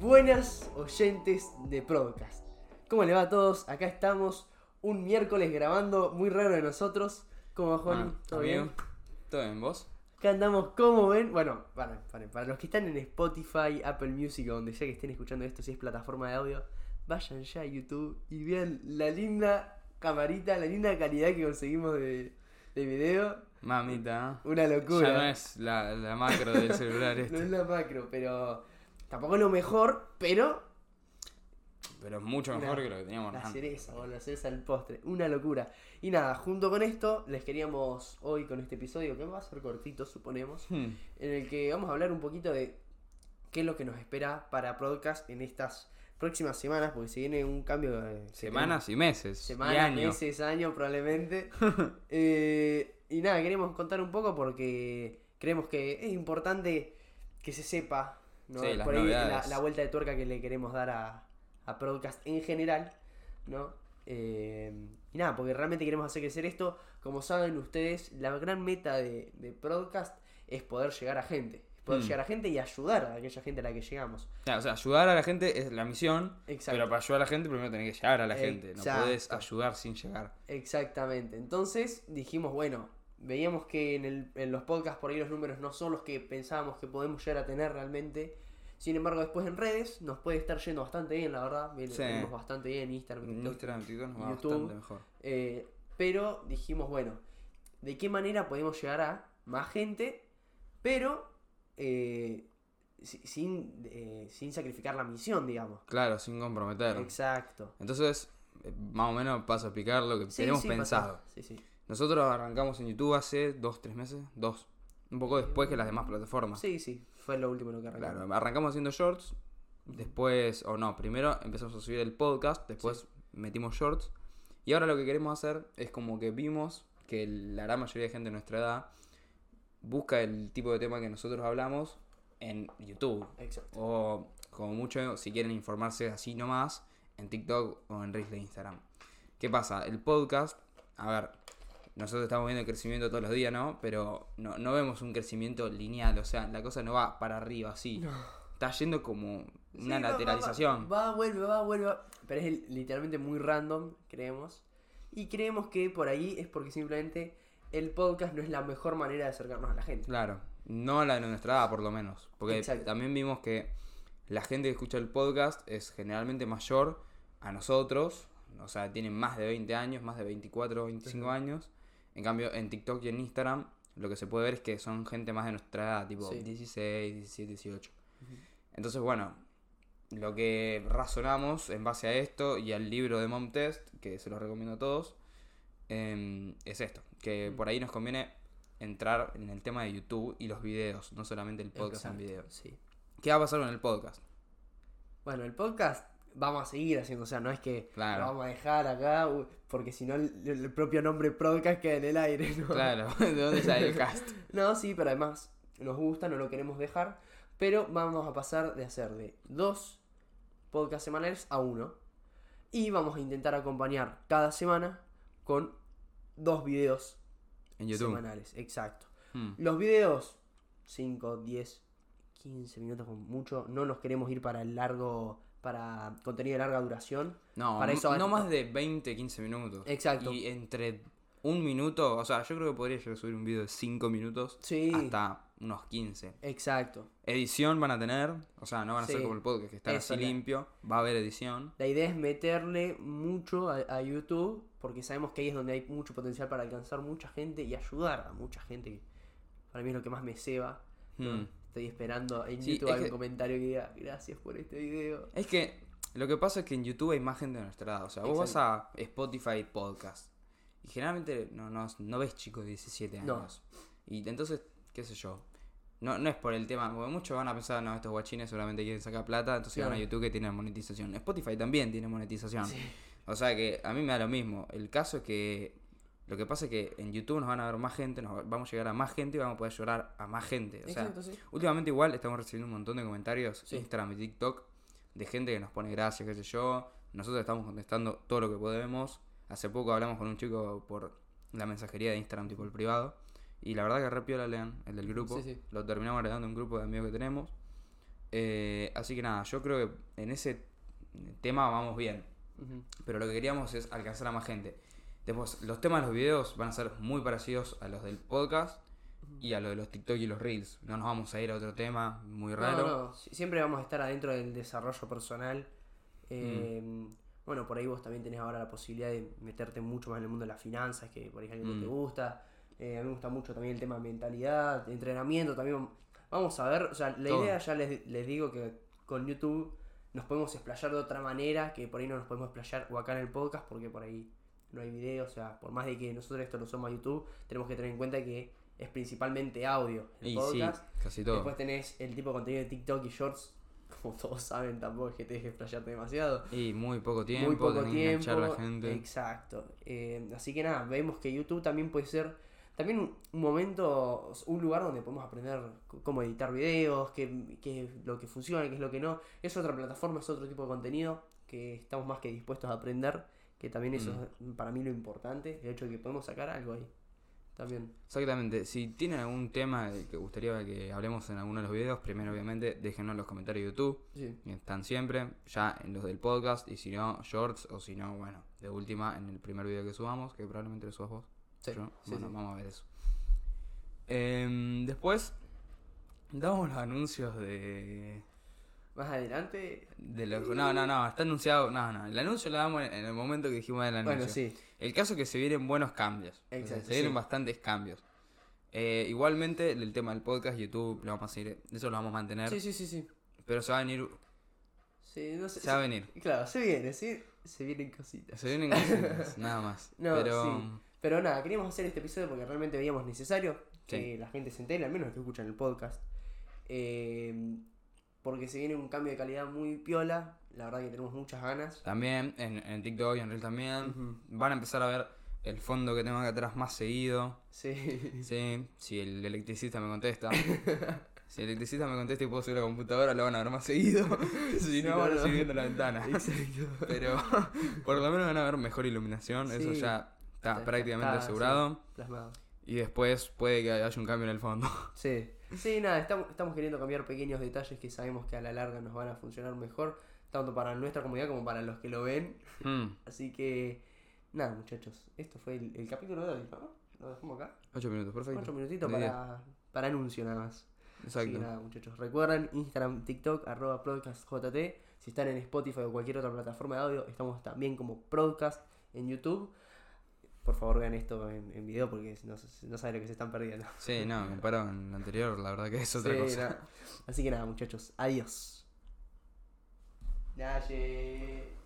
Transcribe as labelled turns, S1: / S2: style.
S1: Buenas oyentes de podcast. ¿Cómo le va a todos? Acá estamos un miércoles grabando muy raro de nosotros. ¿Cómo va, Joni?
S2: Ah,
S1: ¿Todo bien?
S2: ¿Todo bien, vos?
S1: Acá andamos, como ven? Bueno, para, para, para los que están en Spotify, Apple Music o donde sea que estén escuchando esto, si es plataforma de audio, vayan ya a YouTube y vean la linda camarita, la linda calidad que conseguimos de, de video.
S2: Mamita.
S1: Una locura.
S2: Ya no es la, la macro del celular
S1: No
S2: este.
S1: es la macro, pero tampoco es lo mejor, pero
S2: Pero es mucho mejor
S1: Una-
S2: que lo que teníamos
S1: La
S2: antes.
S1: cereza, boludo, la cereza del postre. Una locura. Y nada, junto con esto, les queríamos hoy con este episodio, que va a ser cortito, suponemos,
S2: Hmm.
S1: en el que vamos a hablar un poquito de qué es lo que nos espera para podcast en estas próximas semanas, porque se viene un cambio de
S2: Semanas y meses.
S1: semanas,
S2: y años.
S1: meses, años probablemente. Eh, y nada, queremos contar un poco porque creemos que es importante que se sepa ¿no?
S2: Sí,
S1: por ahí la, vuelta de tuerca que le queremos dar a, a podcast en general, ¿no? Eh, y nada, porque realmente queremos hacer crecer esto. Como saben ustedes, la gran meta de, de podcast es poder llegar a gente. Poder
S2: Mm.
S1: llegar a gente y ayudar a aquella gente a la que llegamos.
S2: Claro, o sea, ayudar a la gente es la misión.
S1: Exacto.
S2: Pero para ayudar a la gente primero tenés que llegar a la gente. No puedes ayudar sin llegar.
S1: Exactamente. Entonces dijimos, bueno, veíamos que en, el- en los podcasts por ahí los números no son los que pensábamos que podemos llegar a tener realmente. Sin embargo, después en redes nos puede estar yendo bastante bien, la verdad. Bien,
S2: Sí.
S1: venimos bastante bien en Instagram, TikTok.
S2: Instagram, TikTok nos va
S1: YouTube.
S2: bastante mejor.
S1: Eh, pero dijimos, bueno, ¿de qué manera podemos llegar a más gente? Pero eh, si- sin, eh, sin sacrificar la misión, digamos.
S2: Claro, sin comprometer.
S1: Exacto.
S2: Entonces, eh, más o menos paso a explicar lo que
S1: Sí,
S2: tenemos
S1: sí,
S2: pensado.
S1: Sí, sí.
S2: Nosotros arrancamos en YouTube hace dos, tres meses. Dos. Un poco después que las demás plataformas.
S1: Sí, sí. Fue lo último lo que arrancamos.
S2: Claro, arrancamos haciendo shorts, después, o no, primero empezamos a subir el podcast, después metimos shorts, y ahora lo que queremos hacer es como que vimos que la gran mayoría de gente de nuestra edad busca el tipo de tema que nosotros hablamos en YouTube,
S1: Exacto.
S2: o como mucho, si quieren informarse así nomás, en TikTok o en Reels de Instagram. ¿Qué pasa? El podcast, a ver, nosotros estamos viendo el crecimiento todos los días, ¿no? Pero no, no vemos un crecimiento lineal, o sea, la cosa no va para arriba así. Está yendo como
S1: Sí,
S2: una
S1: va- va-
S2: lateralización.
S1: Va, vuelve, va, vuelve. va. Pero es literalmente muy random, creemos. Y creemos que por ahí es porque simplemente el podcast no es la mejor manera de acercarnos a la gente.
S2: Claro, no la de nuestra edad por lo menos. Porque
S1: Exacto.
S2: también vimos que la gente que escucha el podcast es generalmente mayor a nosotros. O sea, tienen más de 20 años, más de 24, 25
S1: Ujú.
S2: años. En cambio, en TikTok y en Instagram, lo que se puede ver es que son gente más de nuestra edad, tipo
S1: Sí.
S2: 16, 17, 18.
S1: Ujú.
S2: Entonces, bueno, lo que razonamos en base a esto y al libro de Mom Test, que se lo recomiendo a todos, em, es esto, que por ahí nos conviene entrar en el tema de YouTube y los videos, no solamente el podcast en video.
S1: Sí.
S2: ¿Qué va a pasar con el podcast?
S1: Bueno, el podcast vamos a seguir haciendo, o sea, no es que
S2: Claro.
S1: lo vamos a dejar acá, porque si no el, el propio nombre podcast queda en el aire, ¿no?
S2: Claro, ¿de dónde sale el cast?
S1: No, sí, pero además nos gusta, no lo queremos dejar. Pero vamos a pasar de hacer de dos podcasts semanales a uno. Y vamos a intentar acompañar cada semana con dos videos
S2: En YouTube.
S1: semanales. Exacto.
S2: Hmm.
S1: Los videos, 5, 10, 15 minutos con mucho. No nos queremos ir para el largo, para contenido de larga duración.
S2: No,
S1: Para eso-
S2: no más de 20, 15 minutos.
S1: Exacto.
S2: Y entre un minuto, o sea, yo creo que podría llegar a subir un video de 5 minutos
S1: Sí.
S2: hasta unos 15.
S1: Exacto.
S2: Edición van a tener, o sea, no van a ser como el podcast que está
S1: Eso,
S2: así
S1: la-
S2: limpio, va a haber edición.
S1: La idea es meterle mucho a, a YouTube, porque sabemos que ahí es donde hay mucho potencial para alcanzar mucha gente y ayudar a mucha gente. Para mí es lo que más me ceba. ¿no? Estoy esperando en
S2: Sí,
S1: YouTube algún
S2: que-
S1: comentario que diga gracias por este video.
S2: Es que lo que pasa es que en YouTube hay más gente de nuestra edad. O sea, vos vas a Spotify Podcast y generalmente no, no, no ves chicos de 17
S1: No.
S2: años. Y entonces, qué sé yo. No, no es por el tema, porque muchos van a pensar, no, estos guachines seguramente quieren sacar plata, entonces van a. YouTube que tienen monetización. Spotify también tiene monetización.
S1: Sí.
S2: O sea que a mí me da lo mismo. El caso es que lo que pasa es que en YouTube nos van a ver más gente, nos va- vamos a llegar a más gente y vamos a poder llorar a más gente. O sea,
S1: sí.
S2: Últimamente igual estamos recibiendo un montón de comentarios
S1: Sí.
S2: Instagram y TikTok de gente que nos pone gracias, qué sé yo. Nosotros estamos contestando todo lo que podemos. Hace poco hablamos con un chico por la mensajería de Instagram, tipo el privado. Y la verdad que re piola lean, el del grupo.
S1: Sí, sí.
S2: Lo terminamos agregando un grupo de amigos que tenemos. Eh, así que nada, yo creo que en ese tema vamos bien. Pero lo que queríamos es alcanzar a más gente. Después, los temas de los videos van a ser muy parecidos a los del podcast y a los de los TikTok y los Reels. No nos vamos a ir a otro tema muy raro.
S1: No, no, si- siempre vamos a estar adentro del desarrollo personal. Eh,
S2: Mm.
S1: Bueno, por ahí vos también tenés ahora la posibilidad de meterte mucho más en el mundo de las finanzas, que por ahí es algo que
S2: Mm.
S1: te gusta. Eh, a mí me gusta mucho también el tema de mentalidad, de entrenamiento también. Vamos a ver, o sea, la
S2: Todo.
S1: idea ya les, les digo que con YouTube nos podemos explayar de otra manera, que por ahí no nos podemos explayar o acá en el podcast, porque por ahí no hay video, o sea, por más de que nosotros esto lo somos YouTube, tenemos que tener en cuenta que es principalmente audio el
S2: Y sí,
S1: podcast.
S2: casi todo.
S1: Después tenés el tipo de contenido de TikTok y Shorts, como todos saben, tampoco es que te dejes explayarte demasiado.
S2: Y muy poco tiempo,
S1: Muy poco tiempo.
S2: la gente.
S1: Exacto. Eh, así que nada, vemos que YouTube también puede ser también un- momento, un lugar donde podemos aprender cómo editar videos, qué, qué es lo que funciona, qué es lo que no. Es otra plataforma, es otro tipo de contenido que estamos más que dispuestos a aprender, que también eso
S2: Mm.
S1: es para mí lo importante, el hecho de que podemos sacar algo ahí. También.
S2: Exactamente. Si tienen algún tema que gustaría que hablemos en alguno de los videos, primero obviamente déjenos en los comentarios de YouTube.
S1: Sí.
S2: Están siempre, ya en los del podcast, y si no, shorts, o si no, bueno, de última, en el primer video que subamos, que probablemente lo subas vos.
S1: Sí,
S2: Yo,
S1: sí,
S2: bueno, vamos a ver eso. Em, después, damos los anuncios de.
S1: Más adelante.
S2: de no, no, no, está anunciado. No, no, el anuncio lo damos en, el momento que dijimos del anuncio.
S1: Bueno, sí.
S2: El caso es que se vienen buenos cambios. O sea,
S1: Exacto,
S2: se vienen
S1: sí.
S2: bastantes cambios. Eh, igualmente, el tema del podcast, YouTube, lo vamos a seguir, eso lo vamos a mantener.
S1: Sí, sí, sí, sí.
S2: Pero se va a venir.
S1: Sí, no sé.
S2: Se va a venir.
S1: Claro, se viene, sí. Se vienen cositas.
S2: Se vienen cositas, nada más.
S1: No,
S2: pero.
S1: sí. Pero nada, queríamos hacer este episodio porque realmente veíamos necesario que la gente se entere, al menos los que escuchan el podcast. Eh, porque se viene un cambio de calidad muy piola. La verdad que tenemos muchas ganas.
S2: También en, en TikTok y en Reel también. Van a empezar a ver el fondo que tengo acá atrás más seguido.
S1: Sí.
S2: Sí, si el electricista me contesta. Si el electricista me contesta y puedo subir la computadora, lo van a ver más seguido. si
S1: Sí,
S2: no, van a seguir viendo la ventana.
S1: Exacto.
S2: Pero por lo menos van a ver mejor iluminación. Eso ya está
S1: Está-
S2: prácticamente
S1: está,
S2: asegurado.
S1: Plasmado.
S2: Y después puede que haya un cambio en el fondo.
S1: Sí. Sí, nada, estamos, estamos queriendo cambiar pequeños detalles que sabemos que a la larga nos van a funcionar mejor, tanto para nuestra comunidad como para los que lo ven.
S2: Mm,
S1: Así que, nada, muchachos, esto fue el, el capítulo de hoy, ¿no? Lo dejamos acá.
S2: ocho minutos, perfecto.
S1: Cuatro minutitos para, para anuncio nada más. Así
S2: Exacto.
S1: que nada, muchachos. Recuerden, Instagram, TikTok, arroba podcastjt. Si están en Spotify o cualquier otra plataforma de audio, estamos también como podcast en YouTube. Por favor, vean esto en, en video porque no, no saben lo que se están perdiendo.
S2: Sí, no, me paro en lo anterior, la verdad que es otra
S1: Sí,
S2: cosa.
S1: Así que nada, muchachos. Adiós. Naye.